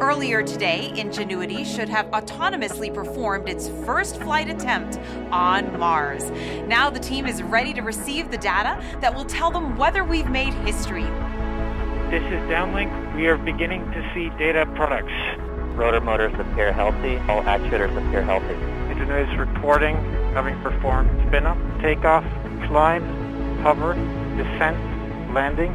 Earlier today, Ingenuity should have autonomously performed its first flight attempt on Mars. Now the team is ready to receive the data that will tell them whether we've made history. This is Downlink. We are beginning to see data products. Rotor motors appear healthy. All actuators appear healthy. Ingenuity is reporting having performed spin-up, takeoff, climb, hover, descent, landing,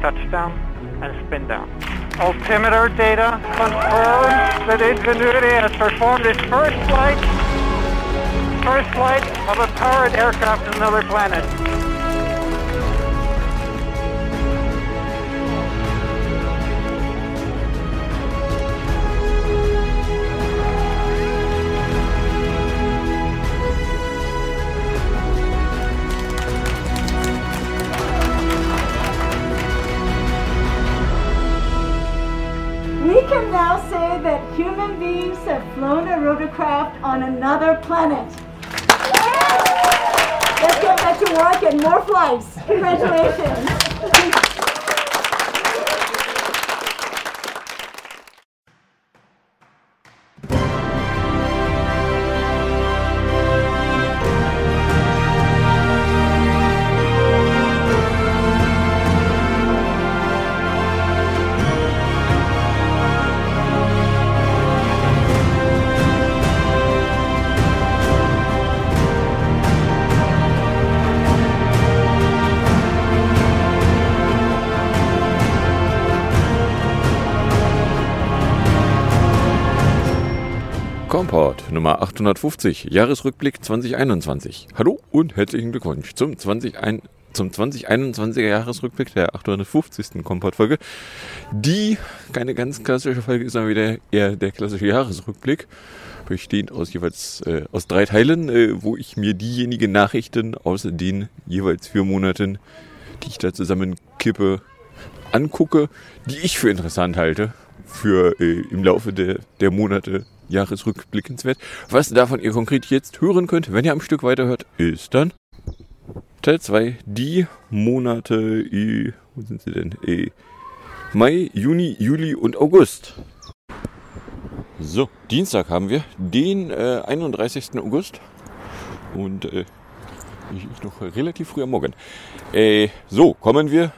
touchdown, and spin down. Altimeter data confirms that Ingenuity has performed its first flight, first flight of a powered aircraft to another planet. Rotorcraft on another planet. Let's get back to work and more flights. Congratulations. Komport Nummer 850, Jahresrückblick 2021. Hallo und herzlichen Glückwunsch zum, 21, zum 2021er Jahresrückblick der 850. Komport-Folge. Die keine ganz klassische Folge ist, sondern wieder eher der klassische Jahresrückblick, bestehend aus jeweils äh, aus drei Teilen, äh, wo ich mir diejenigen Nachrichten aus den jeweils vier Monaten, die ich da zusammenkippe, angucke, die ich für interessant halte für äh, im Laufe der, der Monate jahresrückblickenswert. Was davon ihr konkret jetzt hören könnt, wenn ihr am Stück weiterhört, ist dann Teil 2, die Monate, äh, wo sind sie denn? Äh, Mai, Juni, Juli und August. So, Dienstag haben wir den äh, 31. August und äh, ich noch relativ früh am Morgen. Äh, so, kommen wir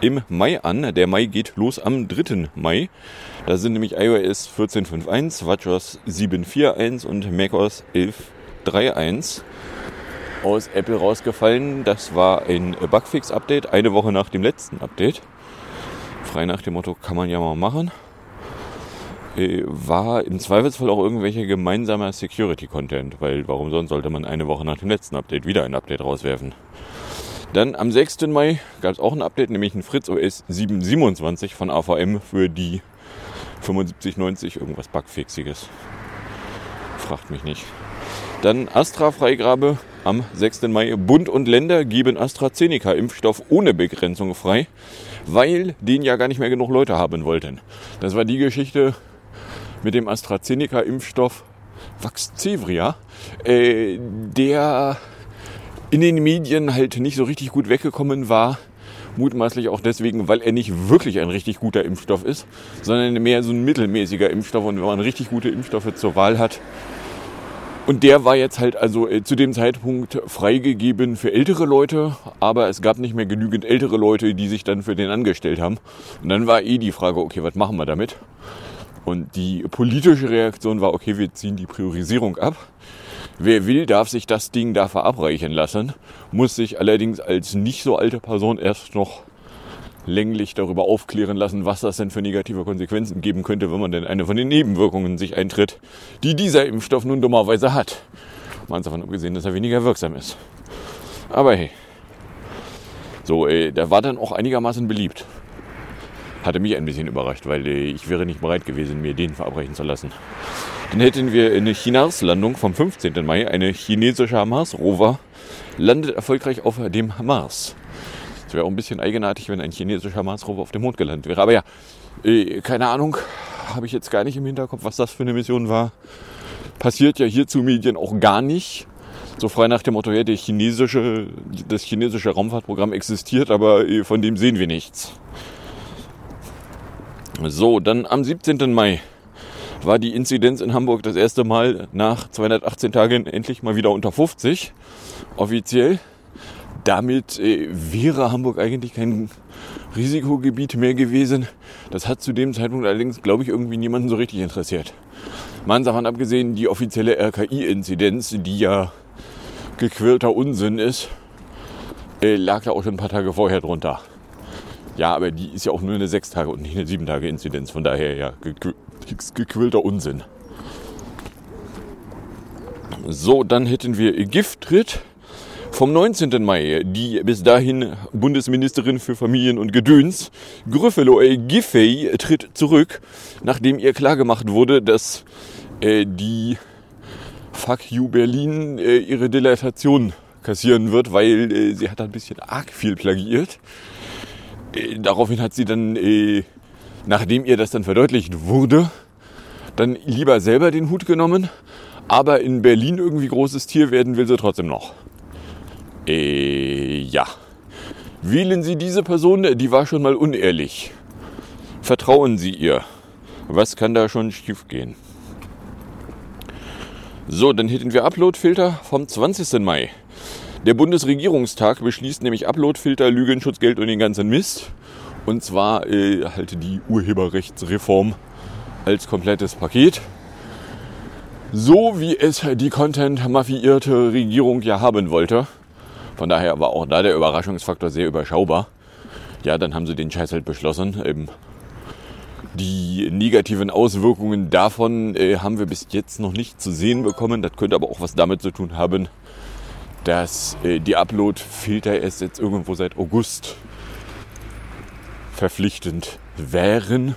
im Mai an. Der Mai geht los am 3. Mai. Da sind nämlich iOS 14.5.1, WatchOS 7.4.1 und macOS 11.3.1 aus Apple rausgefallen. Das war ein Bugfix-Update, eine Woche nach dem letzten Update. Frei nach dem Motto, kann man ja mal machen. Äh, War im Zweifelsfall auch irgendwelcher gemeinsamer Security-Content, weil warum sonst sollte man eine Woche nach dem letzten Update wieder ein Update rauswerfen? Dann am 6. Mai gab es auch ein Update, nämlich ein Fritz OS 727 von AVM für die 7590 irgendwas Bugfixiges. Fragt mich nicht. Dann Astra-Freigabe am 6. Mai. Bund und Länder geben AstraZeneca-Impfstoff ohne Begrenzung frei, weil den ja gar nicht mehr genug Leute haben wollten. Das war die Geschichte mit dem AstraZeneca-Impfstoff Vaxzevria, äh, der in den Medien halt nicht so richtig gut weggekommen war. Mutmaßlich auch deswegen, weil er nicht wirklich ein richtig guter Impfstoff ist, sondern mehr so ein mittelmäßiger Impfstoff. Und wenn man richtig gute Impfstoffe zur Wahl hat, und der war jetzt halt also äh, zu dem Zeitpunkt freigegeben für ältere Leute, aber es gab nicht mehr genügend ältere Leute, die sich dann für den angestellt haben. Und dann war eh die Frage, okay, was machen wir damit? Und die politische Reaktion war, okay, wir ziehen die Priorisierung ab. Wer will, darf sich das Ding da verabreichen lassen, muss sich allerdings als nicht so alte Person erst noch länglich darüber aufklären lassen, was das denn für negative Konsequenzen geben könnte, wenn man denn eine von den Nebenwirkungen sich eintritt, die dieser Impfstoff nun dummerweise hat. Mal davon abgesehen, dass er weniger wirksam ist. Aber hey. So, äh, der war dann auch einigermaßen beliebt. Hatte mich ein bisschen überrascht, weil äh, ich wäre nicht bereit gewesen, mir den verabreichen zu lassen. Dann hätten wir eine Chinars-Landung vom 15. Mai. Eine chinesische Mars-Rover landet erfolgreich auf dem Mars. Es wäre auch ein bisschen eigenartig, wenn ein chinesischer Mars-Rover auf dem Mond gelandet wäre. Aber ja, äh, keine Ahnung, habe ich jetzt gar nicht im Hinterkopf, was das für eine Mission war. Passiert ja hier zu Medien auch gar nicht. So frei nach dem Motto, ja, chinesische, das chinesische Raumfahrtprogramm existiert, aber äh, von dem sehen wir nichts. So, dann am 17. Mai war die Inzidenz in Hamburg das erste Mal nach 218 Tagen endlich mal wieder unter 50 offiziell. Damit äh, wäre Hamburg eigentlich kein Risikogebiet mehr gewesen. Das hat zu dem Zeitpunkt allerdings, glaube ich, irgendwie niemanden so richtig interessiert. Man davon abgesehen, die offizielle RKI-Inzidenz, die ja gequirlter Unsinn ist, äh, lag da auch schon ein paar Tage vorher drunter. Ja, aber die ist ja auch nur eine 6 Tage und nicht eine 7 Tage Inzidenz. Von daher ja, gequ gequillter Unsinn. So, dann hätten wir Gifttritt vom 19. Mai. Die bis dahin Bundesministerin für Familien und Gedöns, Gryffalo Giffey, tritt zurück, nachdem ihr klargemacht wurde, dass äh, die Fuck You Berlin äh, ihre Dilatation kassieren wird, weil äh, sie hat ein bisschen arg viel plagiiert. Äh, daraufhin hat sie dann, äh, nachdem ihr das dann verdeutlicht wurde, dann lieber selber den Hut genommen. Aber in Berlin irgendwie großes Tier werden will sie trotzdem noch. Äh, ja. Wählen Sie diese Person, die war schon mal unehrlich. Vertrauen Sie ihr. Was kann da schon schief gehen? So, dann hätten wir Uploadfilter vom 20. Mai. Der Bundesregierungstag beschließt nämlich Uploadfilter, Lügenschutzgeld und den ganzen Mist. Und zwar äh, halt die Urheberrechtsreform als komplettes Paket. So wie es die Content-mafiierte Regierung ja haben wollte. Von daher war auch da der Überraschungsfaktor sehr überschaubar. Ja, dann haben sie den Scheiß halt beschlossen. Ähm, die negativen Auswirkungen davon äh, haben wir bis jetzt noch nicht zu sehen bekommen. Das könnte aber auch was damit zu tun haben, dass äh, die Upload-Filter erst jetzt irgendwo seit August verpflichtend wären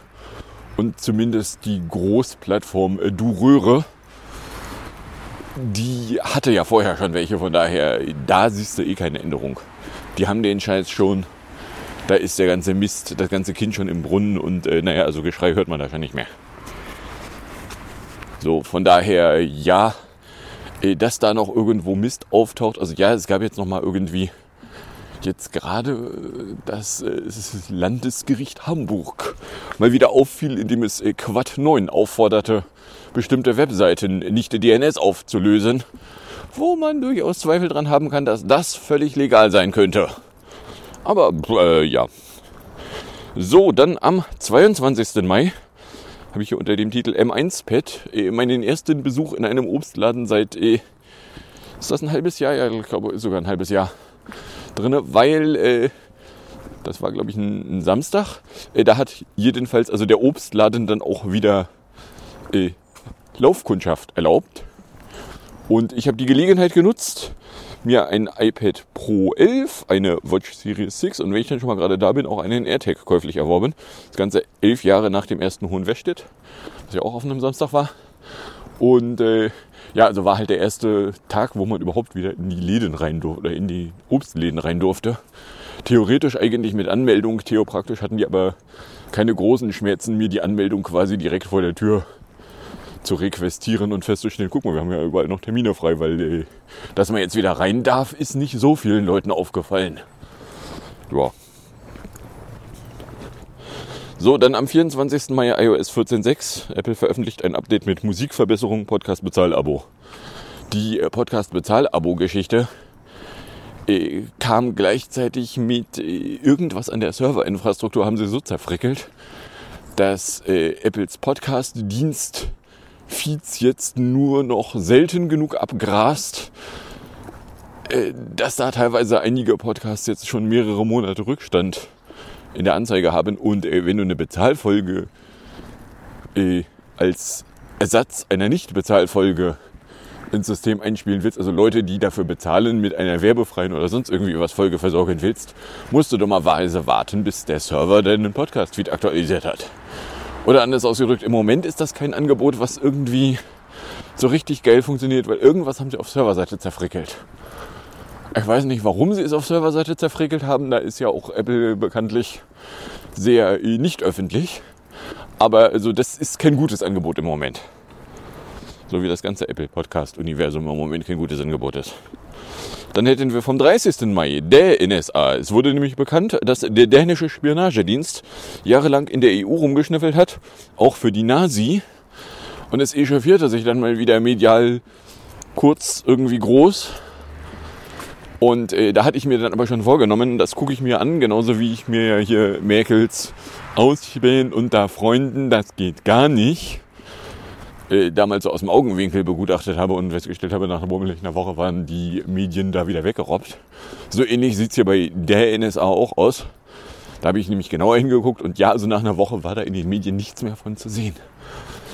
und zumindest die Großplattform äh, Duröre, die hatte ja vorher schon welche, von daher, da siehst du eh keine Änderung. Die haben den Scheiß schon, da ist der ganze Mist, das ganze Kind schon im Brunnen und äh, naja, also Geschrei hört man da schon nicht mehr. So, von daher, ja, äh, dass da noch irgendwo Mist auftaucht. Also ja, es gab jetzt noch mal irgendwie jetzt gerade äh, das äh, Landesgericht Hamburg mal wieder auffiel, indem es Quad 9 aufforderte, bestimmte Webseiten nicht DNS aufzulösen, wo man durchaus Zweifel dran haben kann, dass das völlig legal sein könnte. Aber äh, ja. So, dann am 22. Mai habe ich hier unter dem Titel M1-Pad äh, meinen ersten Besuch in einem Obstladen seit, äh, ist das ein halbes Jahr? Ja, ich glaube sogar ein halbes Jahr drin, weil äh, das war, glaube ich, ein, ein Samstag. Äh, da hat jedenfalls, also der Obstladen dann auch wieder äh, Laufkundschaft erlaubt. Und ich habe die Gelegenheit genutzt, mir ein iPad Pro 11, eine Watch Series 6 und wenn ich dann schon mal gerade da bin, auch einen AirTag käuflich erworben. Das Ganze elf Jahre nach dem ersten Hohen Wäschtet, was ja auch auf einem Samstag war. Und äh, ja, also war halt der erste Tag, wo man überhaupt wieder in die Läden rein durfte, oder in die Obstläden rein durfte. Theoretisch eigentlich mit Anmeldung, theopraktisch hatten die aber keine großen Schmerzen, mir die Anmeldung quasi direkt vor der Tür zu requestieren und festzustellen, guck mal, wir haben ja überall noch Termine frei, weil äh, dass man jetzt wieder rein darf, ist nicht so vielen Leuten aufgefallen. Ja. So, dann am 24. Mai iOS 14.6. Apple veröffentlicht ein Update mit Musikverbesserung, Podcast-Bezahl-Abo. Die äh, Podcast-Bezahl-Abo-Geschichte äh, kam gleichzeitig mit äh, irgendwas an der Serverinfrastruktur, haben sie so zerfrickelt, dass äh, Apples Podcast-Dienst Feeds jetzt nur noch selten genug abgrast, äh, dass da teilweise einige Podcasts jetzt schon mehrere Monate Rückstand in der Anzeige haben. Und äh, wenn du eine Bezahlfolge äh, als Ersatz einer Nicht-Bezahlfolge ins System einspielen willst, also Leute, die dafür bezahlen, mit einer werbefreien oder sonst irgendwie was Folge versorgen willst, musst du dummerweise warten, bis der Server deinen Podcast-Feed aktualisiert hat. Oder anders ausgedrückt, im Moment ist das kein Angebot, was irgendwie so richtig geil funktioniert, weil irgendwas haben sie auf Serverseite zerfrickelt. Ich weiß nicht, warum sie es auf Serverseite zerfrickelt haben. Da ist ja auch Apple bekanntlich sehr äh, nicht öffentlich. Aber also das ist kein gutes Angebot im Moment. So wie das ganze Apple Podcast Universum im Moment kein gutes Angebot ist. Dann hätten wir vom 30. Mai der NSA. Es wurde nämlich bekannt, dass der dänische Spionagedienst jahrelang in der EU rumgeschnüffelt hat, auch für die Nazi. Und es echauffierte sich dann mal wieder medial kurz irgendwie groß. Und äh, da hatte ich mir dann aber schon vorgenommen, das gucke ich mir an, genauso wie ich mir hier Merkels Ausspähen unter Freunden, das geht gar nicht, äh, damals so aus dem Augenwinkel begutachtet habe und festgestellt habe, nach einer Woche waren die Medien da wieder weggerobbt. So ähnlich sieht's hier bei der NSA auch aus. Da habe ich nämlich genauer hingeguckt und ja, also nach einer Woche war da in den Medien nichts mehr von zu sehen.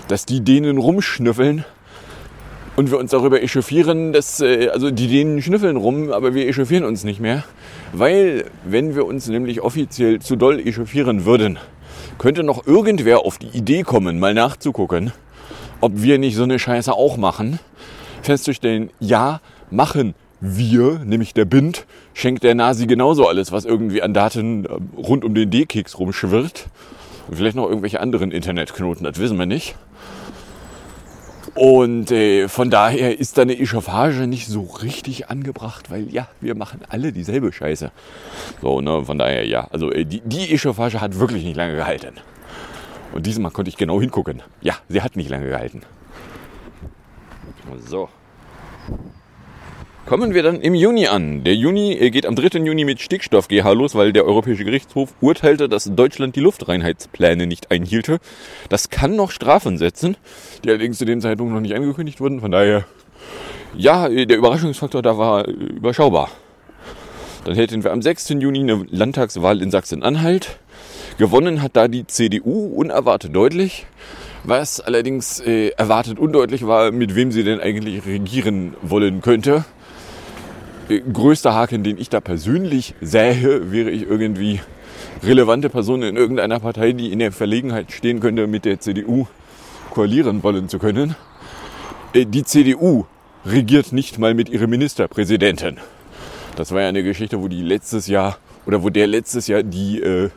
Dass die denen rumschnüffeln und wir uns darüber echauffieren, dass, äh, also die denen schnüffeln rum, aber wir echauffieren uns nicht mehr. Weil, wenn wir uns nämlich offiziell zu doll echauffieren würden, könnte noch irgendwer auf die Idee kommen, mal nachzugucken, ob wir nicht so eine Scheiße auch machen. Festzustellen, ja, machen wir, nämlich der Bind, schenkt der Nasi genauso alles, was irgendwie an Daten äh, rund um den D-Keks rumschwirrt. Und vielleicht noch irgendwelche anderen Internetknoten, das wissen wir nicht. Und äh, von daher ist da eine Echauffage nicht so richtig angebracht, weil ja, wir machen alle dieselbe Scheiße. So, ne, von daher ja. Also äh, die, die Echauffage hat wirklich nicht lange gehalten. Und diesmal konnte ich genau hingucken. Ja, sie hat nicht lange gehalten. So. Kommen wir dann im Juni an. Der Juni geht am 3. Juni mit Stickstoff GH los, weil der Europäische Gerichtshof urteilte, dass Deutschland die Luftreinheitspläne nicht einhielte. Das kann noch Strafen setzen, die allerdings zu dem Zeitpunkt noch nicht angekündigt wurden. Von daher, ja, der Überraschungsfaktor da war überschaubar. Dann hätten wir am 6. Juni eine Landtagswahl in Sachsen-Anhalt. Gewonnen hat da die CDU unerwartet deutlich. Was allerdings äh, erwartet undeutlich war, mit wem sie denn eigentlich regieren wollen könnte größter Haken, den ich da persönlich sähe, wäre ich irgendwie relevante Person in irgendeiner Partei, die in der Verlegenheit stehen könnte, mit der CDU koalieren wollen zu können. Äh, die CDU regiert nicht mal mit ihrer Ministerpräsidentin. Das war ja eine Geschichte, wo die letztes Jahr oder wo der letztes Jahr die äh,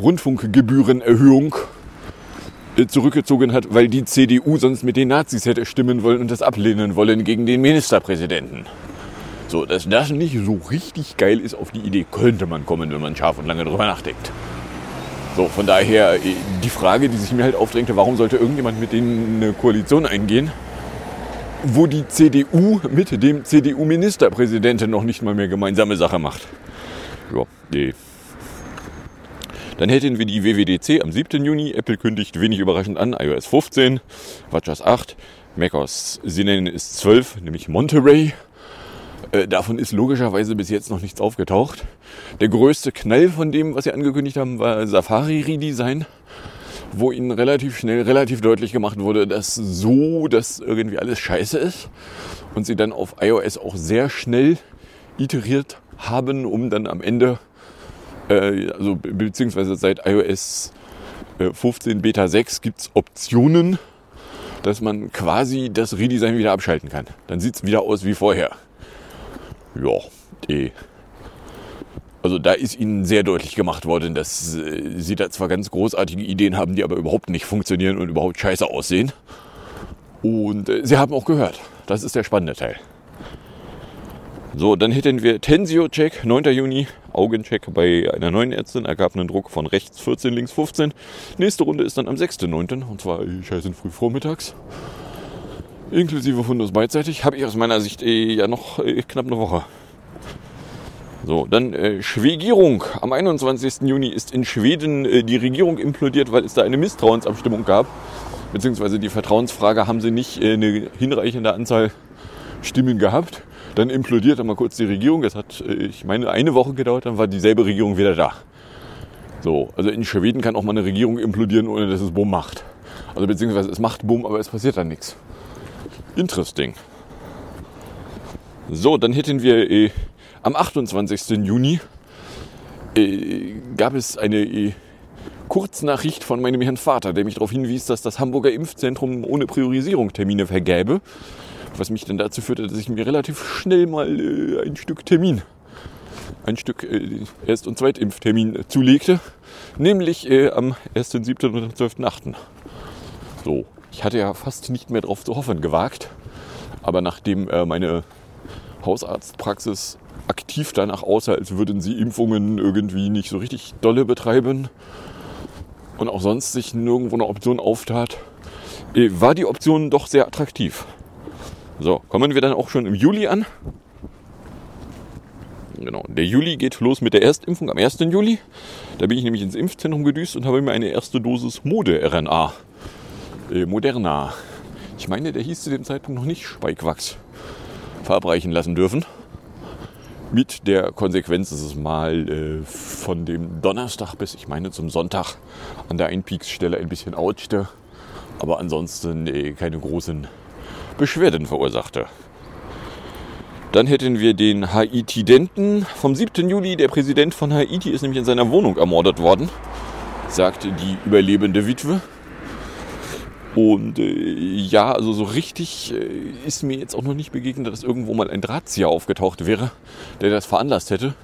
Rundfunkgebührenerhöhung äh, zurückgezogen hat, weil die CDU sonst mit den Nazis hätte stimmen wollen und das ablehnen wollen gegen den Ministerpräsidenten. So, dass das nicht so richtig geil ist, auf die Idee könnte man kommen, wenn man scharf und lange drüber nachdenkt. So, von daher äh, die Frage, die sich mir halt aufdrängte, warum sollte irgendjemand mit denen eine Koalition eingehen, wo die CDU mit dem CDU-Ministerpräsidenten noch nicht mal mehr gemeinsame Sache macht. Ja, nee. Dann hätten wir die WWDC am 7. Juni. Apple kündigt wenig überraschend an iOS 15, WatchOS 8, macOS Sinnen ist 12, nämlich Monterey. Äh, davon ist logischerweise bis jetzt noch nichts aufgetaucht. Der größte Knall von dem, was sie angekündigt haben, war Safari Redesign, wo ihnen relativ schnell, relativ deutlich gemacht wurde, dass so das irgendwie alles scheiße ist und sie dann auf iOS auch sehr schnell iteriert haben, um dann am Ende, äh, also beziehungsweise seit iOS 15 äh, Beta 6 gibt es Optionen, dass man quasi das Redesign wieder abschalten kann. Dann sieht es wieder aus wie vorher ja, eh. Also da ist ihnen sehr deutlich gemacht worden, dass äh, sie da zwar ganz großartige Ideen haben, die aber überhaupt nicht funktionieren und überhaupt scheiße aussehen. Und äh, sie haben auch gehört. Das ist der spannende Teil. So, dann hätten wir Tensio-Check, 9. Juni, Augencheck bei einer neuen Ärztin, ergab einen Druck von rechts 14, links 15. Nächste Runde ist dann am 6.9. und zwar scheiße früh vormittags inklusive Fundus beidseitig, habe ich aus meiner Sicht eh, ja noch eh, knapp eine Woche. So, dann äh, Schwegierung. Am 21. Juni ist in Schweden äh, die Regierung implodiert, weil es da eine Misstrauensabstimmung gab. Beziehungsweise die Vertrauensfrage haben sie nicht äh, eine hinreichende Anzahl Stimmen gehabt. Dann implodiert mal kurz die Regierung. Das hat, äh, ich meine, eine Woche gedauert, dann war dieselbe Regierung wieder da. So, also in Schweden kann auch mal eine Regierung implodieren, ohne dass es Bumm macht. Also beziehungsweise es macht Bumm, aber es passiert dann nichts. Interesting. So, dann hätten wir äh, am 28. Juni äh, gab es eine äh, Kurznachricht von meinem Herrn Vater, der mich darauf hinwies, dass das Hamburger Impfzentrum ohne Priorisierung Termine vergäbe. Was mich dann dazu führte, dass ich mir relativ schnell mal äh, ein Stück Termin, ein Stück äh, Erst- und Zweitimpftermin zulegte. Nämlich äh, am 1.7. und am 12.8. So, ich hatte ja fast nicht mehr darauf zu hoffen gewagt. Aber nachdem äh, meine Hausarztpraxis aktiv danach aussah, als würden sie Impfungen irgendwie nicht so richtig dolle betreiben und auch sonst sich nirgendwo eine Option auftat, äh, war die Option doch sehr attraktiv. So, kommen wir dann auch schon im Juli an. Genau, der Juli geht los mit der Erstimpfung am 1. Juli. Da bin ich nämlich ins Impfzentrum gedüst und habe mir eine erste Dosis Mode-RNA, äh, Moderna, ich meine, der hieß zu dem Zeitpunkt noch nicht Spikewax, verabreichen lassen dürfen. Mit der Konsequenz, dass es mal äh, von dem Donnerstag bis, ich meine, zum Sonntag an der Einpieksstelle ein bisschen ouchte, aber ansonsten äh, keine großen Beschwerden verursachte. Dann hätten wir den Haitidenten vom 7. Juli. Der Präsident von Haiti ist nämlich in seiner Wohnung ermordet worden, sagte die überlebende Witwe. Und äh, ja, also so richtig äh, ist mir jetzt auch noch nicht begegnet, dass irgendwo mal ein Drahtzieher aufgetaucht wäre, der das veranlasst hätte.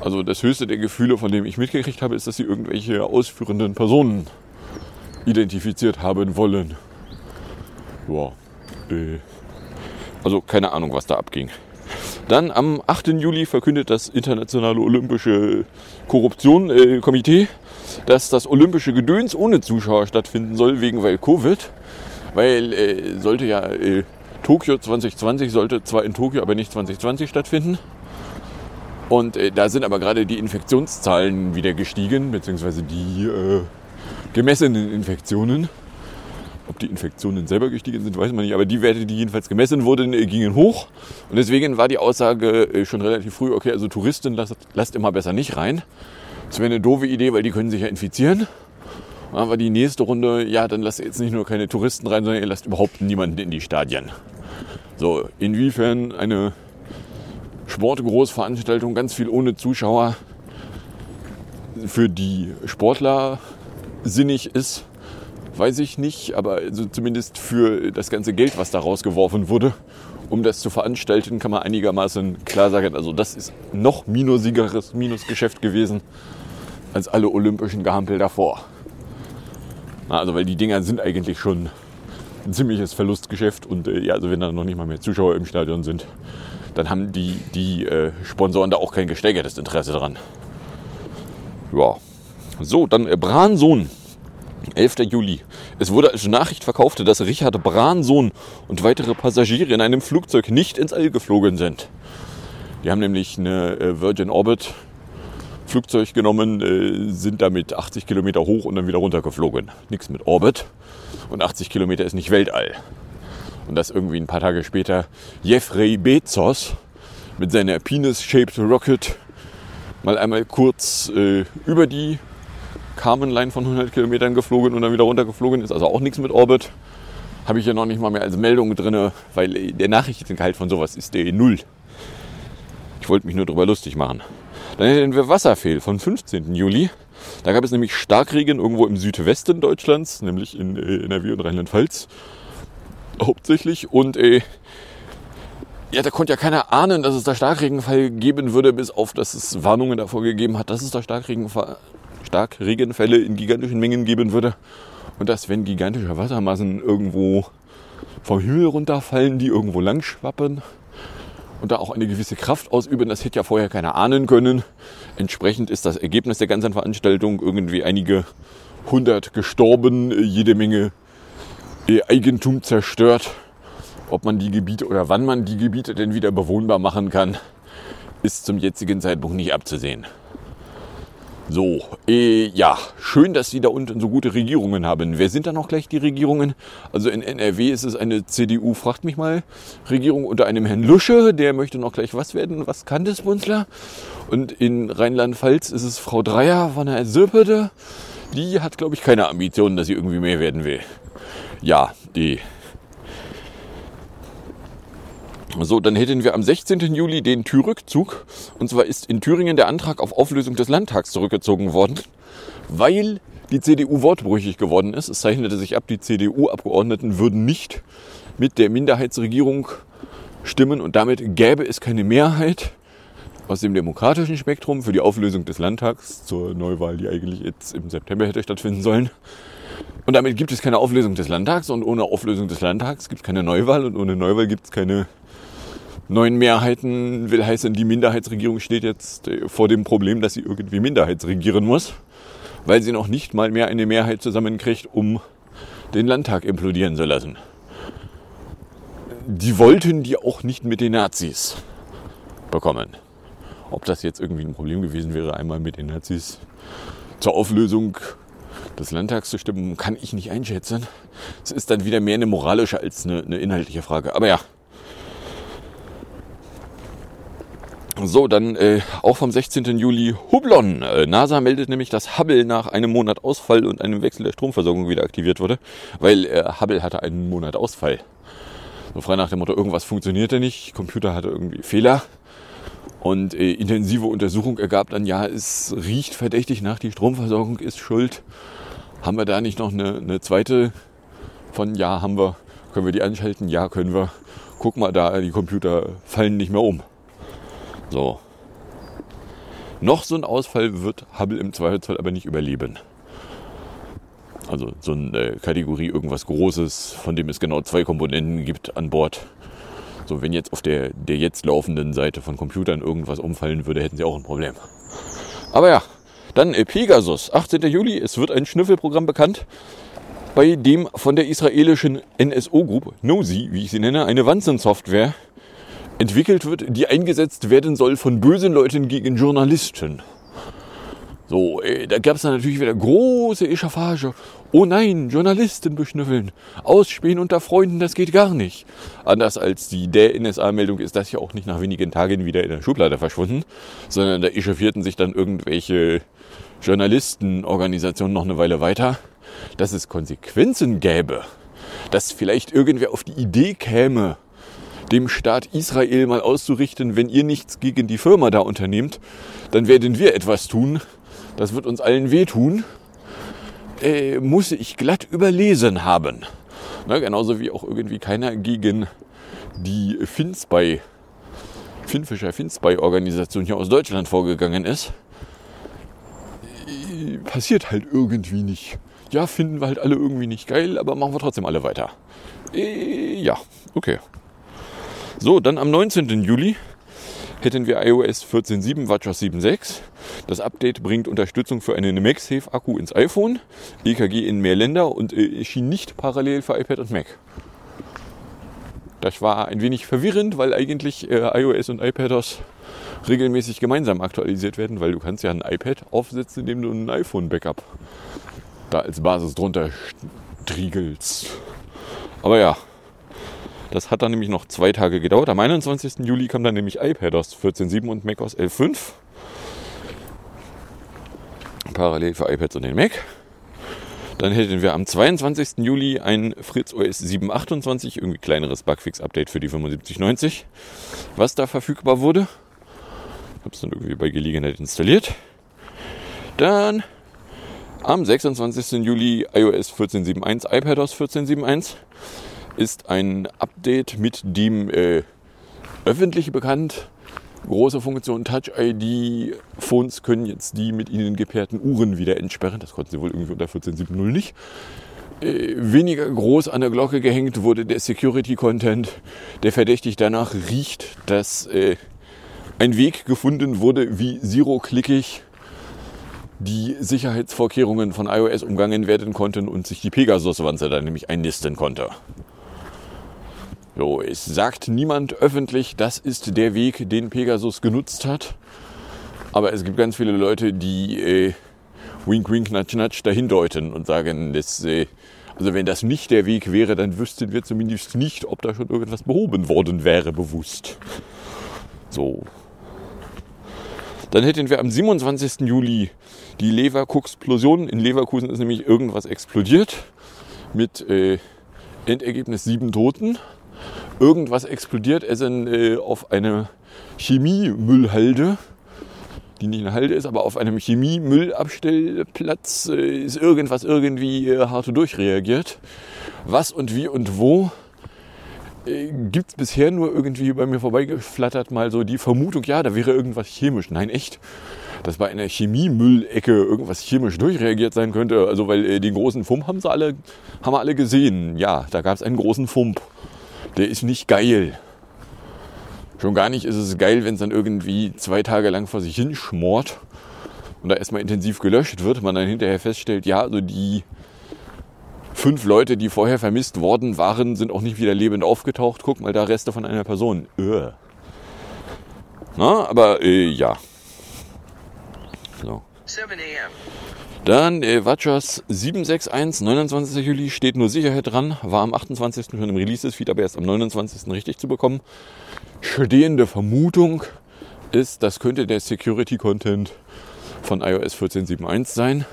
Also das höchste der Gefühle, von dem ich mitgekriegt habe, ist, dass sie irgendwelche ausführenden Personen identifiziert haben wollen. Ja, äh, also keine Ahnung, was da abging. Dann am 8. Juli verkündet das Internationale Olympische Korruption äh, Komitee, dass das olympische Gedöns ohne Zuschauer stattfinden soll, wegen weil Covid. Weil äh, sollte ja äh, Tokio 2020 sollte zwar in Tokio, aber nicht 2020 stattfinden. Und äh, da sind aber gerade die Infektionszahlen wieder gestiegen, beziehungsweise die äh, gemessenen Infektionen. Ob die Infektionen selber gestiegen sind, weiß man nicht, aber die Werte, die jedenfalls gemessen wurden, äh, gingen hoch. Und deswegen war die Aussage äh, schon relativ früh, okay, also Touristen lasst, lasst immer besser nicht rein. Das wäre eine doofe Idee, weil die können sich ja infizieren. Aber die nächste Runde, ja, dann lasst ihr jetzt nicht nur keine Touristen rein, sondern ihr lasst überhaupt niemanden in die Stadien. So, inwiefern eine Sportgroßveranstaltung ganz viel ohne Zuschauer für die Sportler sinnig ist, weiß ich nicht. Aber also zumindest für das ganze Geld, was da rausgeworfen wurde, um das zu veranstalten, kann man einigermaßen klar sagen, also das ist noch minusigeres Minusgeschäft gewesen als alle olympischen Gehampel davor. Also weil die Dinger sind eigentlich schon ein ziemliches Verlustgeschäft und äh, ja, also wenn da noch nicht mal mehr Zuschauer im Stadion sind, dann haben die, die äh, Sponsoren da auch kein gesteigertes Interesse dran. Ja. So, dann äh, Bransohn. 11. Juli. Es wurde als Nachricht verkauft, dass Richard Bransohn und weitere Passagiere in einem Flugzeug nicht ins All geflogen sind. Die haben nämlich eine äh, Virgin Orbit Flugzeug genommen, äh, sind damit 80 Kilometer hoch und dann wieder runtergeflogen. Nichts mit Orbit. Und 80 Kilometer ist nicht Weltall. Und das irgendwie ein paar Tage später Jeffrey Bezos mit seiner Penis-Shaped Rocket mal einmal kurz äh, über die Carmen Line von 100 Kilometern geflogen und dann wieder runtergeflogen ist. Also auch nichts mit Orbit. Habe ich ja noch nicht mal mehr als Meldung drin, weil der Nachrichtengehalt von sowas ist der null. Ich wollte mich nur darüber lustig machen. Dann hätten wir Wasserfehl vom 15. Juli. Da gab es nämlich Starkregen irgendwo im Südwesten Deutschlands, nämlich in äh, NRW und Rheinland-Pfalz hauptsächlich. Und äh, ja, da konnte ja keiner ahnen, dass es da Starkregenfall geben würde, bis auf, dass es Warnungen davor gegeben hat, dass es da Starkregenfall, Starkregenfälle in gigantischen Mengen geben würde. Und dass, wenn gigantische Wassermassen irgendwo vom Himmel runterfallen, die irgendwo lang schwappen und da auch eine gewisse Kraft ausüben, das hätte ja vorher keiner ahnen können. Entsprechend ist das Ergebnis der ganzen Veranstaltung irgendwie einige hundert gestorben, jede Menge Eigentum zerstört. Ob man die Gebiete oder wann man die Gebiete denn wieder bewohnbar machen kann, ist zum jetzigen Zeitpunkt nicht abzusehen. So, äh, ja, schön, dass Sie da unten so gute Regierungen haben. Wer sind da noch gleich die Regierungen? Also in NRW ist es eine CDU, fragt mich mal, Regierung unter einem Herrn Lusche, der möchte noch gleich was werden, was kann das Bunzler? Und in Rheinland-Pfalz ist es Frau Dreier von der Söpede. Die hat, glaube ich, keine Ambitionen, dass sie irgendwie mehr werden will. Ja, die so, dann hätten wir am 16. Juli den Thürrückzug. Und zwar ist in Thüringen der Antrag auf Auflösung des Landtags zurückgezogen worden, weil die CDU wortbrüchig geworden ist. Es zeichnete sich ab, die CDU-Abgeordneten würden nicht mit der Minderheitsregierung stimmen und damit gäbe es keine Mehrheit aus dem demokratischen Spektrum für die Auflösung des Landtags zur Neuwahl, die eigentlich jetzt im September hätte stattfinden sollen. Und damit gibt es keine Auflösung des Landtags und ohne Auflösung des Landtags gibt es keine Neuwahl und ohne Neuwahl gibt es keine neuen Mehrheiten will heißen, die Minderheitsregierung steht jetzt äh, vor dem Problem, dass sie irgendwie minderheitsregieren muss, weil sie noch nicht mal mehr eine Mehrheit zusammenkriegt, um den Landtag implodieren zu lassen. Die wollten die auch nicht mit den Nazis bekommen. Ob das jetzt irgendwie ein Problem gewesen wäre, einmal mit den Nazis zur Auflösung des Landtags zu stimmen, kann ich nicht einschätzen. Es ist dann wieder mehr eine moralische als eine, eine inhaltliche Frage. Aber ja. So, dann äh, auch vom 16. Juli Hublon. Äh, NASA meldet nämlich, dass Hubble nach einem Monat Ausfall und einem Wechsel der Stromversorgung wieder aktiviert wurde, weil äh, Hubble hatte einen Monat Ausfall. So frei nach dem Motto, irgendwas funktionierte nicht, Computer hatte irgendwie Fehler. Und äh, intensive Untersuchung ergab dann, ja, es riecht verdächtig nach, die Stromversorgung ist schuld. Haben wir da nicht noch eine, eine zweite von, ja, haben wir, können wir die anschalten? Ja, können wir. Guck mal da, die Computer fallen nicht mehr um. So. Noch so ein Ausfall wird Hubble im Zweifelsfall aber nicht überleben. Also so eine Kategorie irgendwas Großes, von dem es genau zwei Komponenten gibt an Bord. So, wenn jetzt auf der, der jetzt laufenden Seite von Computern irgendwas umfallen würde, hätten sie auch ein Problem. Aber ja, dann äh, Pegasus, 18. Juli. Es wird ein Schnüffelprogramm bekannt, bei dem von der israelischen NSO-Group, NOSI, wie ich sie nenne, eine Wanzensoftware entwickelt wird, die eingesetzt werden soll von bösen Leuten gegen Journalisten. So, äh, da gab es dann natürlich wieder große Echaffage. Oh nein, Journalisten beschnüffeln. Ausspähen unter Freunden, das geht gar nicht. Anders als die der NSA-Meldung ist das ja auch nicht nach wenigen Tagen wieder in der Schublade verschwunden, sondern da echauffierten sich dann irgendwelche Journalistenorganisationen noch eine Weile weiter, dass es Konsequenzen gäbe. Dass vielleicht irgendwer auf die Idee käme, dem Staat Israel mal auszurichten, wenn ihr nichts gegen die Firma da unternehmt, dann werden wir etwas tun. Das wird uns allen wehtun. Äh, muss ich glatt überlesen haben. Na, genauso wie auch irgendwie keiner gegen die Finspy, Finfischer Finspy-Organisation hier aus Deutschland vorgegangen ist. Äh, passiert halt irgendwie nicht. Ja, finden wir halt alle irgendwie nicht geil, aber machen wir trotzdem alle weiter. Äh, ja, okay. So, dann am 19. Juli hätten wir iOS 14.7, WatchOS 7.6. Das Update bringt Unterstützung für einen MagSafe-Akku ins iPhone, EKG in mehr Länder und äh, erschien nicht parallel für iPad und Mac. Das war ein wenig verwirrend, weil eigentlich äh, iOS und iPadOS regelmäßig gemeinsam aktualisiert werden, weil du kannst ja ein iPad aufsetzen, indem du ein iPhone-Backup da als Basis drunter striegelst. Aber ja, das hat dann nämlich noch zwei Tage gedauert. Am 21. Juli kam dann nämlich iPadOS 14.7 und macOS 11.5. Parallel für iPads und den Mac. Dann hätten wir am 22. Juli ein Fritz OS 728, irgendwie kleineres Bugfix-Update für die 7590, was da verfügbar wurde. Habe es dann irgendwie bei Gelegenheit installiert. Dann am 26. Juli iOS 14.7.1, iPadOS 14.7.1 ist ein Update mit dem äh, öffentlich bekannt. Große Funktion Touch ID. Phones können jetzt die mit ihnen gepaarten Uhren wieder entsperren. Das konnten sie wohl irgendwie unter 14.7.0 nicht. Äh, weniger groß an der Glocke gehängt wurde der Security Content, der verdächtig danach riecht, dass äh, ein Weg gefunden wurde, wie zero-klickig die Sicherheitsvorkehrungen von iOS umgangen werden konnten und sich die Pegasus-Wanze dann nämlich einnisten konnte. So, es sagt niemand öffentlich, das ist der Weg, den Pegasus genutzt hat. Aber es gibt ganz viele Leute, die äh, wink, wink, natsch, natsch dahin deuten und sagen, dass, äh, also wenn das nicht der Weg wäre, dann wüssten wir zumindest nicht, ob da schon irgendwas behoben worden wäre, bewusst. So. Dann hätten wir am 27. Juli die Leverkuxplosion. In Leverkusen ist nämlich irgendwas explodiert mit äh, Endergebnis sieben Toten irgendwas explodiert. Es sind äh, auf einer Chemiemüllhalde, die nicht eine Halde ist, aber auf einem Chemiemüllabstellplatz äh, ist irgendwas irgendwie äh, hart durchreagiert. Was und wie und wo äh, gibt es bisher nur irgendwie bei mir vorbeigeflattert mal so die Vermutung, ja, da wäre irgendwas chemisch. Nein, echt. Dass bei einer Chemiemüllecke irgendwas chemisch durchreagiert sein könnte. Also weil äh, den großen Fump haben sie alle, haben wir alle gesehen. Ja, da gab es einen großen Fump der ist nicht geil. Schon gar nicht ist es geil, wenn es dann irgendwie zwei Tage lang vor sich hinschmort und da erstmal intensiv gelöscht wird, man dann hinterher feststellt, ja, also die fünf Leute, die vorher vermisst worden waren, sind auch nicht wieder lebend aufgetaucht. Guck mal, da Reste von einer Person. Öh. Na, aber äh, ja. So. 7 a.m. Dann äh, Watchers 761, 29. Juli, steht nur Sicherheit dran, war am 28. schon im Releases-Feed, aber erst am 29. richtig zu bekommen. Stehende Vermutung ist, das könnte der Security-Content von iOS 14.7.1 sein.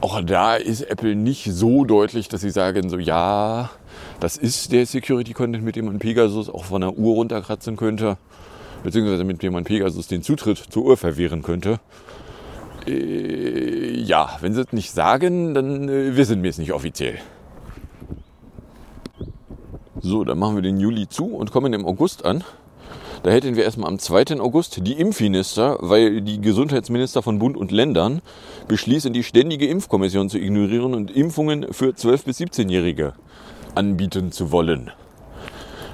Auch da ist Apple nicht so deutlich, dass sie sagen, so ja, das ist der Security-Content, mit dem man Pegasus auch von der Uhr runterkratzen könnte, beziehungsweise mit dem man Pegasus den Zutritt zur Uhr verwehren könnte. Äh, ja, wenn sie es nicht sagen, dann äh, wissen wir es nicht offiziell. So, dann machen wir den Juli zu und kommen im August an. Da hätten wir erstmal am 2. August die Impfminister, weil die Gesundheitsminister von Bund und Ländern beschließen, die ständige Impfkommission zu ignorieren und Impfungen für 12- bis 17-Jährige anbieten zu wollen.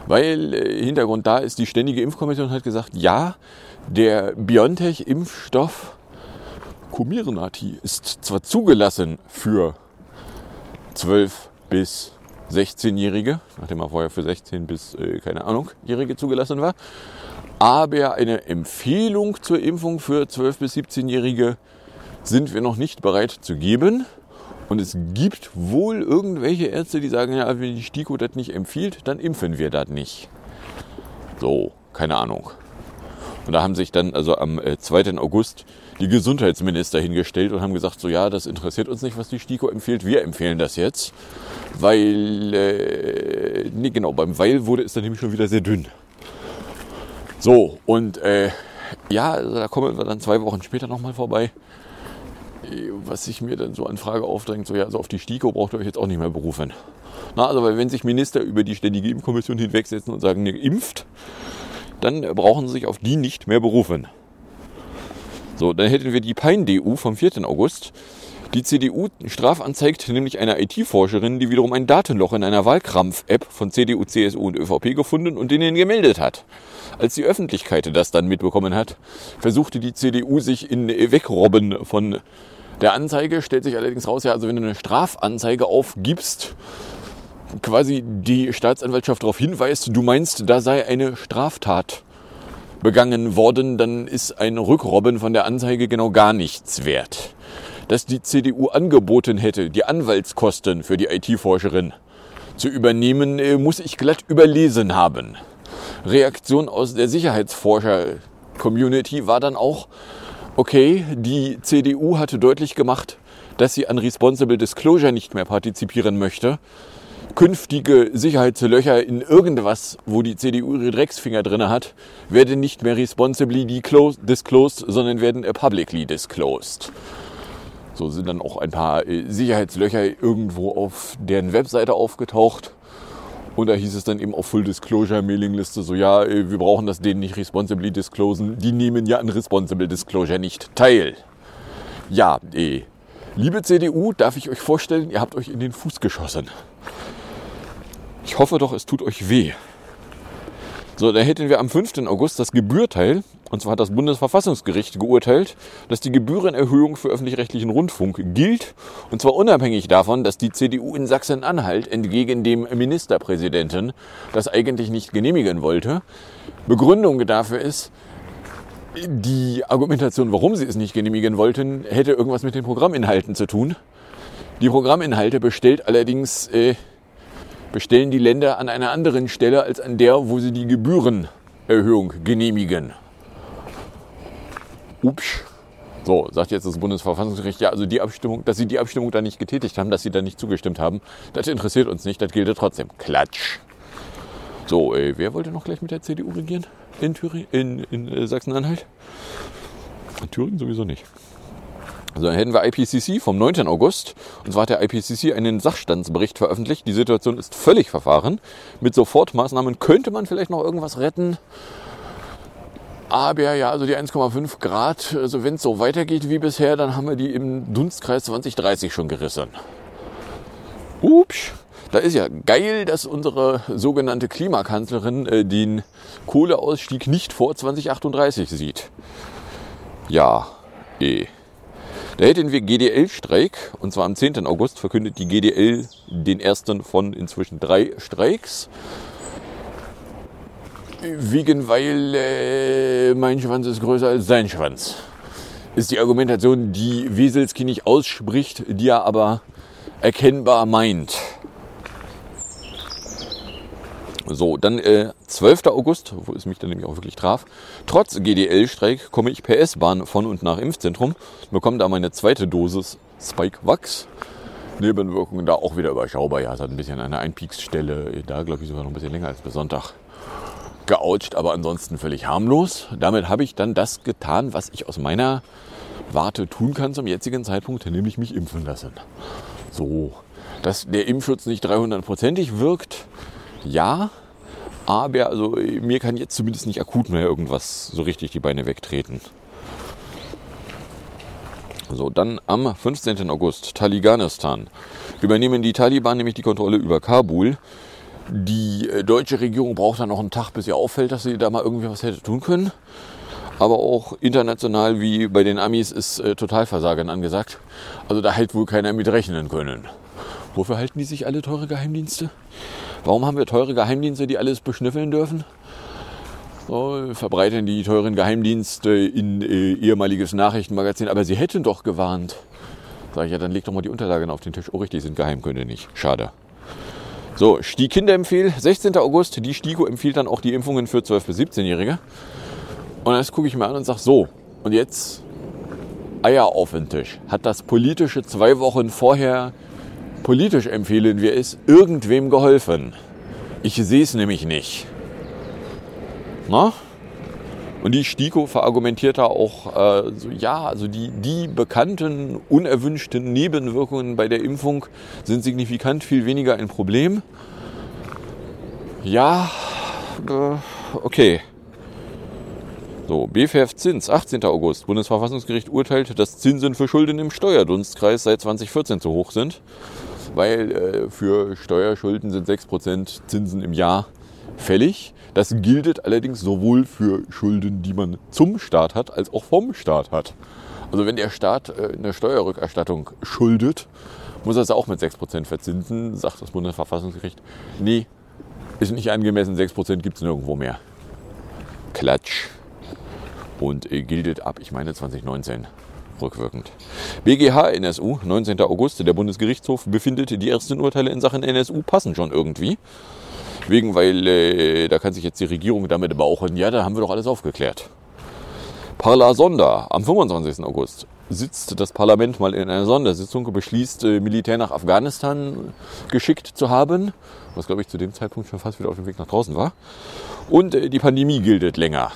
Weil äh, Hintergrund da ist, die ständige Impfkommission hat gesagt, ja, der BioNTech-Impfstoff Comirnaty ist zwar zugelassen für 12 bis 16-Jährige, nachdem er vorher für 16 bis, äh, keine Ahnung, Jährige zugelassen war, aber eine Empfehlung zur Impfung für 12 bis 17-Jährige sind wir noch nicht bereit zu geben. Und es gibt wohl irgendwelche Ärzte, die sagen, ja, wenn die STIKO das nicht empfiehlt, dann impfen wir das nicht. So, keine Ahnung. Und da haben sich dann also am 2. Äh, August die Gesundheitsminister hingestellt und haben gesagt, so ja, das interessiert uns nicht, was die STIKO empfiehlt, wir empfehlen das jetzt. Weil, äh, nee, genau, beim Weil wurde es dann nämlich schon wieder sehr dünn. So, und äh, ja, also da kommen wir dann zwei Wochen später nochmal vorbei. Was sich mir dann so an Frage aufdrängt, so ja, also auf die STIKO braucht ihr euch jetzt auch nicht mehr berufen. Na, also weil wenn sich Minister über die ständige Impfkommission hinwegsetzen und sagen, ihr impft, dann brauchen sie sich auf die nicht mehr berufen. So, dann hätten wir die Pein-DU vom 4. August. Die CDU strafanzeigt nämlich eine IT-Forscherin, die wiederum ein Datenloch in einer Wahlkrampf-App von CDU, CSU und ÖVP gefunden und denen gemeldet hat. Als die Öffentlichkeit das dann mitbekommen hat, versuchte die CDU sich in Wegrobben von der Anzeige, stellt sich allerdings raus, ja, also wenn du eine Strafanzeige aufgibst, quasi die Staatsanwaltschaft darauf hinweist, du meinst, da sei eine Straftat begangen worden, dann ist ein Rückrobben von der Anzeige genau gar nichts wert. Dass die CDU angeboten hätte, die Anwaltskosten für die IT-Forscherin zu übernehmen, äh, muss ich glatt überlesen haben. Reaktion aus der Sicherheitsforscher-Community war dann auch, okay, die CDU hatte deutlich gemacht, dass sie an Responsible Disclosure nicht mehr partizipieren möchte künftige Sicherheitslöcher in irgendwas, wo die CDU ihre Drecksfinger drin hat, werden nicht mehr responsibly disclosed, sondern werden publicly disclosed. So sind dann auch ein paar äh, Sicherheitslöcher irgendwo auf deren Webseite aufgetaucht. Und da hieß es dann eben auf Full Disclosure Mailingliste so, ja, äh, wir brauchen das denen nicht responsibly disclosen. Die nehmen ja an Responsible Disclosure nicht teil. Ja, eh. Liebe CDU, darf ich euch vorstellen, ihr habt euch in den Fuß geschossen. Ich hoffe doch, es tut euch weh. So, da hätten wir am 5. August das Gebührteil. Und zwar hat das Bundesverfassungsgericht geurteilt, dass die Gebührenerhöhung für öffentlich-rechtlichen Rundfunk gilt. Und zwar unabhängig davon, dass die CDU in Sachsen-Anhalt entgegen dem Ministerpräsidenten das eigentlich nicht genehmigen wollte. Begründung dafür ist, die Argumentation, warum sie es nicht genehmigen wollten, hätte irgendwas mit den Programminhalten zu tun. Die Programminhalte bestellt allerdings äh, bestellen die Länder an einer anderen Stelle als an der, wo sie die Gebührenerhöhung genehmigen. Ups. So, sagt jetzt das Bundesverfassungsgericht, ja, also die Abstimmung, dass sie die Abstimmung da nicht getätigt haben, dass sie da nicht zugestimmt haben, das interessiert uns nicht, das gilt trotzdem. Klatsch. So, ey, wer wollte noch gleich mit der CDU regieren? In, in, in äh, Sachsen-Anhalt? In Thüringen sowieso nicht. So, dann hätten wir IPCC vom 9. August. Und zwar hat der IPCC einen Sachstandsbericht veröffentlicht. Die Situation ist völlig verfahren. Mit Sofortmaßnahmen könnte man vielleicht noch irgendwas retten. Aber ja, also die 1,5 Grad, also wenn es so weitergeht wie bisher, dann haben wir die im Dunstkreis 2030 schon gerissen. Ups. Da ist ja geil, dass unsere sogenannte Klimakanzlerin äh, den Kohleausstieg nicht vor 2038 sieht. Ja, eh. Da hätten wir GDL-Streik und zwar am 10. August verkündet die GDL den ersten von inzwischen drei Streiks. Wegen, weil äh, mein Schwanz ist größer als sein Schwanz. Ist die Argumentation, die Weselski nicht ausspricht, die er aber erkennbar meint. So, dann äh, 12. August, wo es mich dann nämlich auch wirklich traf. Trotz GDL-Streik komme ich per S-Bahn von und nach Impfzentrum, bekomme da meine zweite Dosis Spike Wax. Nebenwirkungen da auch wieder überschaubar. Ja, es hat ein bisschen eine Einpieksstelle, da glaube ich sogar noch ein bisschen länger als bis Sonntag geoucht, aber ansonsten völlig harmlos. Damit habe ich dann das getan, was ich aus meiner Warte tun kann zum jetzigen Zeitpunkt, nämlich mich impfen lassen. So, dass der Impfschutz nicht 300%ig wirkt, ja, aber also mir kann jetzt zumindest nicht akut mehr irgendwas so richtig die Beine wegtreten. So, dann am 15. August, Talibanistan. Übernehmen die Taliban nämlich die Kontrolle über Kabul. Die äh, deutsche Regierung braucht dann noch einen Tag, bis ihr auffällt, dass sie da mal irgendwie was hätte tun können. Aber auch international wie bei den Amis ist äh, Totalversagen angesagt. Also da hält wohl keiner mit rechnen können. Wofür halten die sich alle teure Geheimdienste? Warum haben wir teure Geheimdienste, die alles beschnüffeln dürfen? So, verbreiten die teuren Geheimdienste in äh, ehemaliges Nachrichtenmagazin, aber sie hätten doch gewarnt. Sag ich ja, dann leg doch mal die Unterlagen auf den Tisch. Oh, richtig, sind geheim, könnte nicht. Schade. So, die Kinder empfehlen, 16. August, die STIKO empfiehlt dann auch die Impfungen für 12- bis 17-Jährige. Und das gucke ich mir an und sage, so, und jetzt Eier auf den Tisch. Hat das politische zwei Wochen vorher politisch empfehlen wir es, irgendwem geholfen. Ich sehe es nämlich nicht. Na? Und die STIKO verargumentiert da auch, äh, so, ja, also die, die bekannten unerwünschten Nebenwirkungen bei der Impfung sind signifikant viel weniger ein Problem. Ja, äh, okay. So, BFF Zins, 18. August. Bundesverfassungsgericht urteilt, dass Zinsen für Schulden im Steuerdunstkreis seit 2014 zu hoch sind weil äh, für Steuerschulden sind 6% Zinsen im Jahr fällig. Das gilt allerdings sowohl für Schulden, die man zum Staat hat, als auch vom Staat hat. Also wenn der Staat äh, eine Steuerrückerstattung schuldet, muss er es auch mit 6% verzinsen, sagt das Bundesverfassungsgericht. Nee, ist nicht angemessen, 6% gibt es nirgendwo mehr. Klatsch. Und äh, gilt ab, ich meine 2019 rückwirkend. BGH NSU, 19. August, der Bundesgerichtshof befindet, die ersten Urteile in Sachen NSU passen schon irgendwie. Wegen, weil äh, da kann sich jetzt die Regierung damit bauchen, ja, da haben wir doch alles aufgeklärt. Parla Sonder, am 25. August sitzt das Parlament mal in einer Sondersitzung, beschließt, äh, Militär nach Afghanistan geschickt zu haben, was glaube ich zu dem Zeitpunkt schon fast wieder auf dem Weg nach draußen war. Und äh, die Pandemie gilt länger.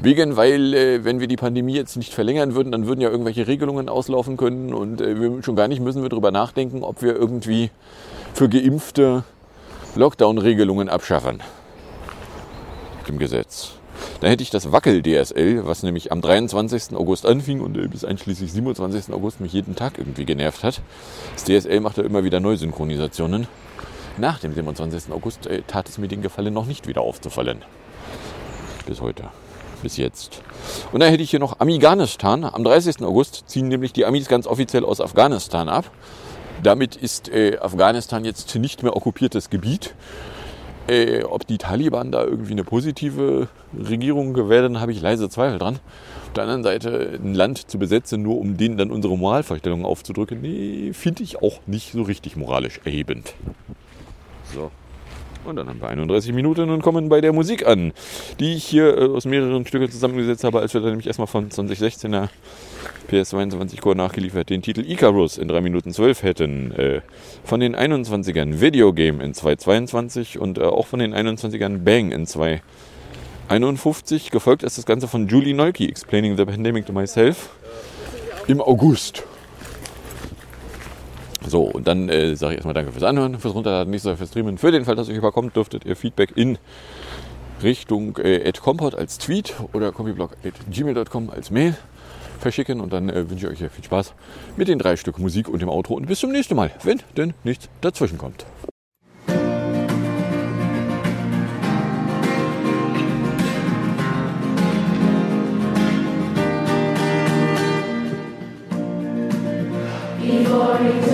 Wegen, weil äh, wenn wir die Pandemie jetzt nicht verlängern würden, dann würden ja irgendwelche Regelungen auslaufen können und äh, wir schon gar nicht müssen wir darüber nachdenken, ob wir irgendwie für Geimpfte Lockdown-Regelungen abschaffen. Im Gesetz. Da hätte ich das Wackel-DSL, was nämlich am 23. August anfing und äh, bis einschließlich 27. August mich jeden Tag irgendwie genervt hat. Das DSL macht ja immer wieder Neusynchronisationen. Nach dem 27. August äh, tat es mir den Gefallen noch nicht wieder aufzufallen. Bis heute bis jetzt. Und dann hätte ich hier noch Amiganistan. Am 30. August ziehen nämlich die Amis ganz offiziell aus Afghanistan ab. Damit ist äh, Afghanistan jetzt nicht mehr okkupiertes Gebiet. Äh, ob die Taliban da irgendwie eine positive Regierung werden, habe ich leise Zweifel dran. Auf der anderen Seite ein Land zu besetzen, nur um denen dann unsere Moralvorstellungen aufzudrücken, nee, finde ich auch nicht so richtig moralisch erhebend. So. Und dann haben wir 31 Minuten und kommen bei der Musik an, die ich hier äh, aus mehreren Stücken zusammengesetzt habe, als wir dann nämlich erstmal von 2016er PS22 Core nachgeliefert den Titel Icarus in 3 Minuten 12 hätten. Äh, von den 21ern Videogame in 2.22 und äh, auch von den 21ern Bang in 2.51. Gefolgt ist das Ganze von Julie Nolke, Explaining the Pandemic to Myself, im August. So, und dann äh, sage ich erstmal danke fürs Anhören, fürs Runterladen, nächstes Mal fürs Streamen. Für den Fall, dass euch überkommt, dürftet ihr Feedback in Richtung äh, als Tweet oder combiblog@gmail.com als Mail verschicken und dann äh, wünsche ich euch viel Spaß mit den drei Stück Musik und dem Outro und bis zum nächsten Mal, wenn denn nichts dazwischen kommt. Before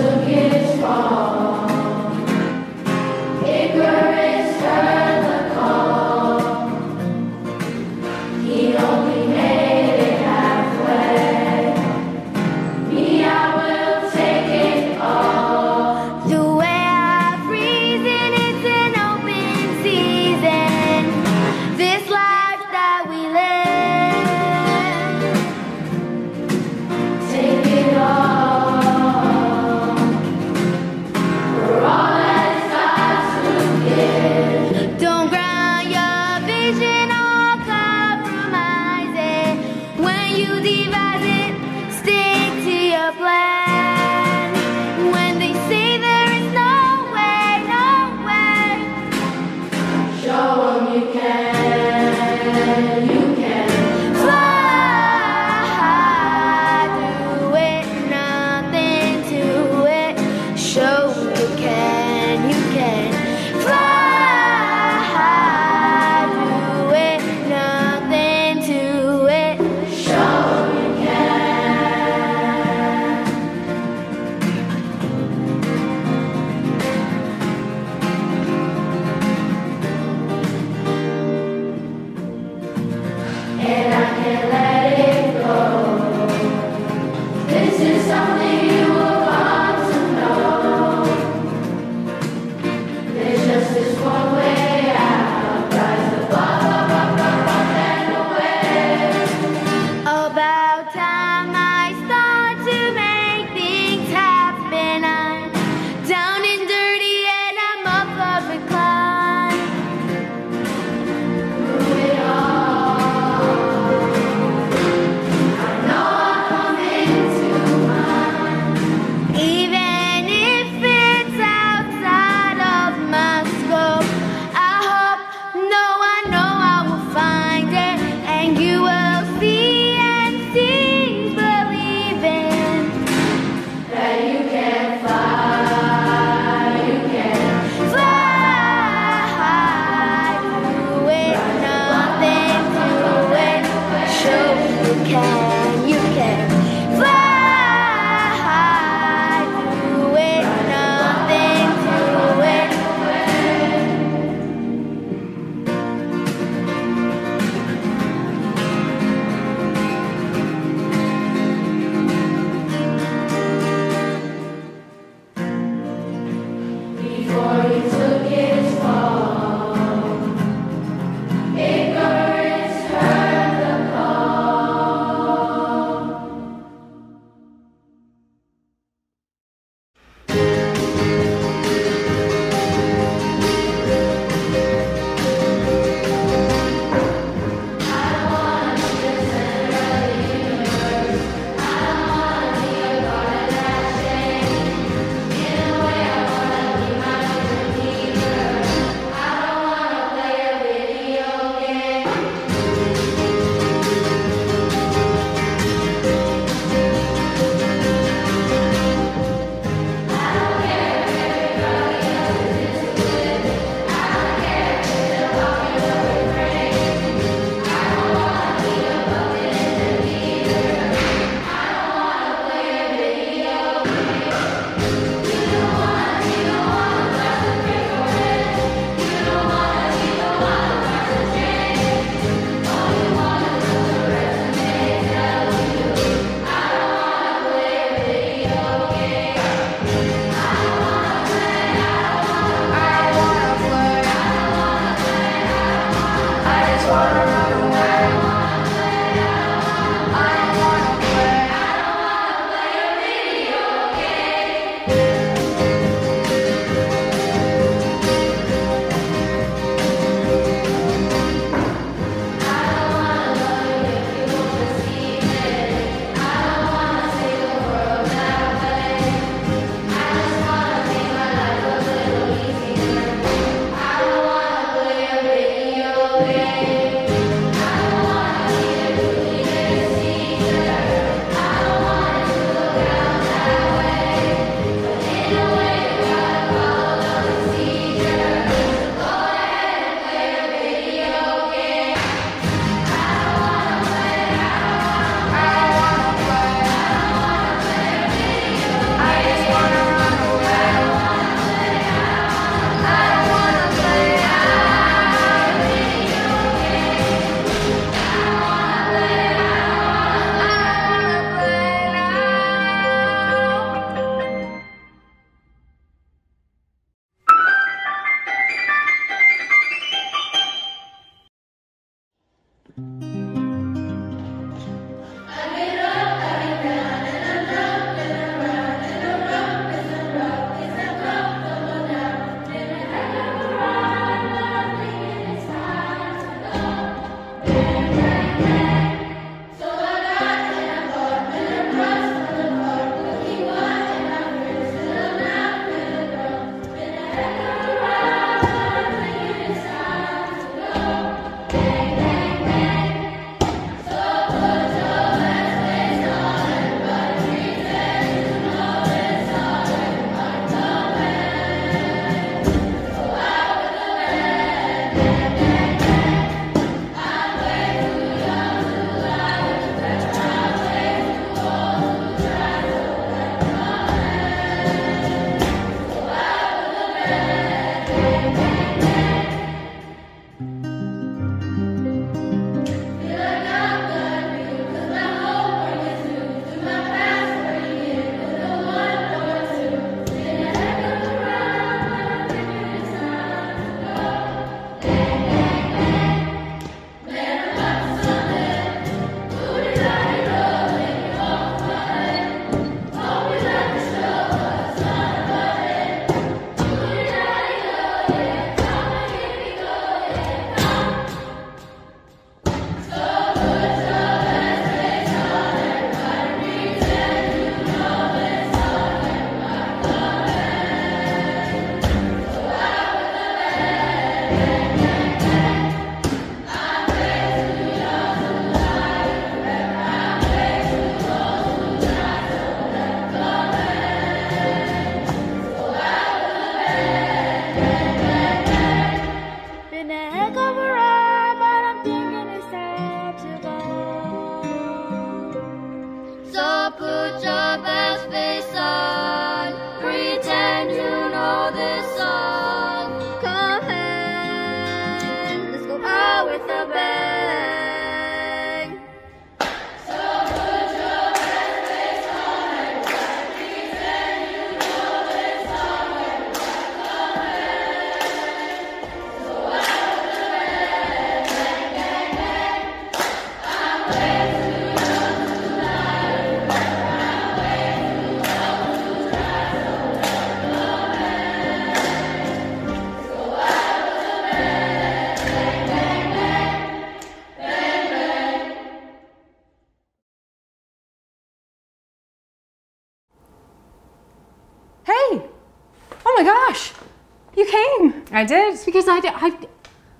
I did. It's because I, di- I,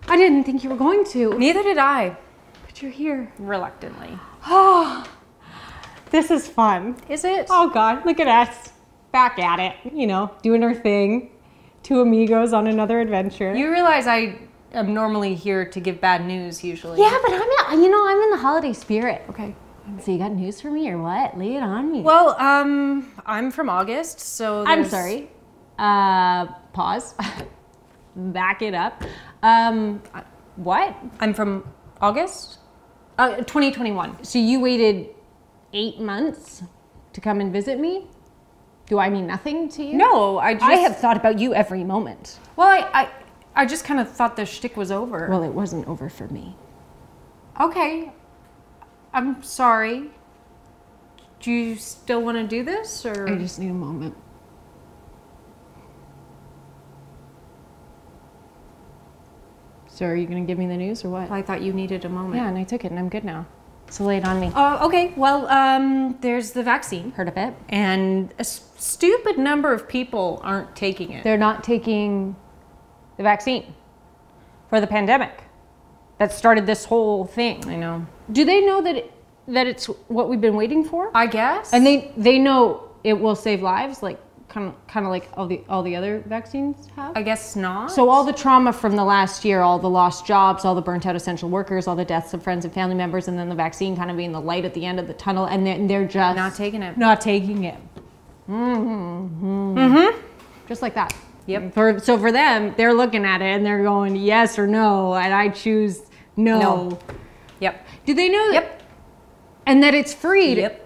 I didn't think you were going to. Neither did I. But you're here. Reluctantly. Oh, this is fun. Is it? Oh God, look at us. Back at it, you know, doing our thing. Two amigos on another adventure. You realize I am normally here to give bad news usually. yeah, but I'm you know, I'm in the holiday spirit. Okay. So you got news for me or what? Lay it on me. Well, um, I'm from August, so I'm sorry. Uh, pause. Back it up. Um, what? I'm from August. Uh, 2021. So you waited eight months to come and visit me? Do I mean nothing to you? No, I just. I have thought about you every moment. Well, I, I, I just kind of thought the shtick was over. Well, it wasn't over for me. okay. I'm sorry. Do you still want to do this, or? I just need a moment. So are you gonna give me the news or what? I thought you needed a moment. Yeah, and I took it and I'm good now. So lay it on me. Uh, okay. Well, um, there's the vaccine, Heard of it? and a s- stupid number of people aren't taking it. They're not taking the vaccine for the pandemic that started this whole thing. I know. Do they know that it, that it's what we've been waiting for? I guess. and they they know it will save lives, like kind of kind of like all the all the other vaccines have. I guess not. So all the trauma from the last year, all the lost jobs, all the burnt out essential workers, all the deaths of friends and family members, and then the vaccine kind of being the light at the end of the tunnel, and then they're just Not taking it. Not taking it. Mm-hmm. Mm-hmm. Just like that. Yep. For so for them, they're looking at it and they're going yes or no, and I choose no. No. Yep. Do they know that? Yep. And that it's free. to- Yep.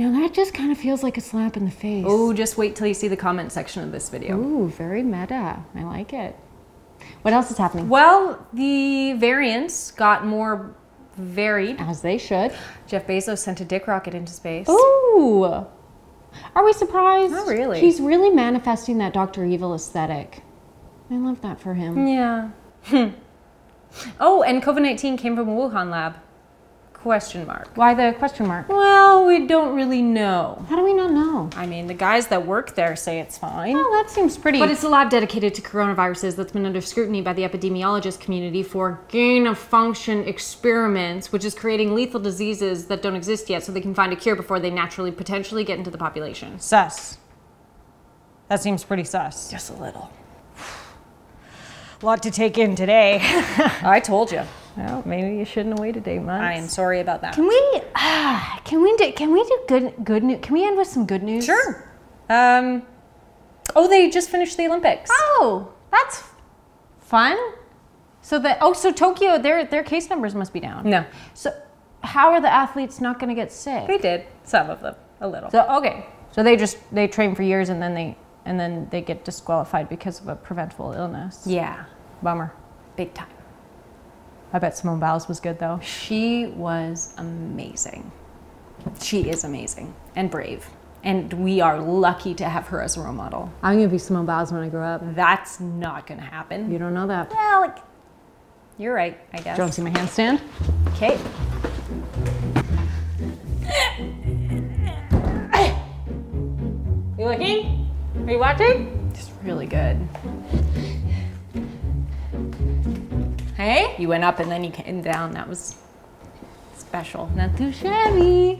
Now that just kind of feels like a slap in the face. Oh, just wait till you see the comment section of this video. Ooh, very meta. I like it. What else is happening? Well, the variants got more varied. As they should. Jeff Bezos sent a dick rocket into space. Ooh. Are we surprised? Not really. He's really manifesting that Dr. Evil aesthetic. I love that for him. Yeah. oh, and COVID 19 came from a Wuhan lab. Question mark. Why the question mark? Well, we don't really know. How do we not know? I mean, the guys that work there say it's fine. Well, that seems pretty. But it's a lab dedicated to coronaviruses that's been under scrutiny by the epidemiologist community for gain of function experiments, which is creating lethal diseases that don't exist yet so they can find a cure before they naturally potentially get into the population. sus. That seems pretty sus. Just a little. a lot to take in today. I told you. Well, maybe you shouldn't have waited eight months. I am sorry about that. Can we? ah, can we do? Can we do good? Good news? Can we end with some good news? Sure. Um, oh, they just finished the Olympics. Oh, that's fun. So that oh, so Tokyo, their their case numbers must be down. No, So how are the athletes not going to get sick? they did. Some of them. A little. So okay, so they just they train for years and then they and then they get disqualified because of a preventable illness. yeah. Bummer. Big time. I bet Simone Biles was good though. She was amazing. She is amazing and brave. And we are lucky to have her as a role model. I'm gonna be Simone Biles when I grow up. That's not going to happen. You don't know that. Well, like, you're right, I guess. Do you want to see my handstand? Okay. You looking? Are you watching? It's really good. Hey? You went up and then you came down. That was special. Not too shabby.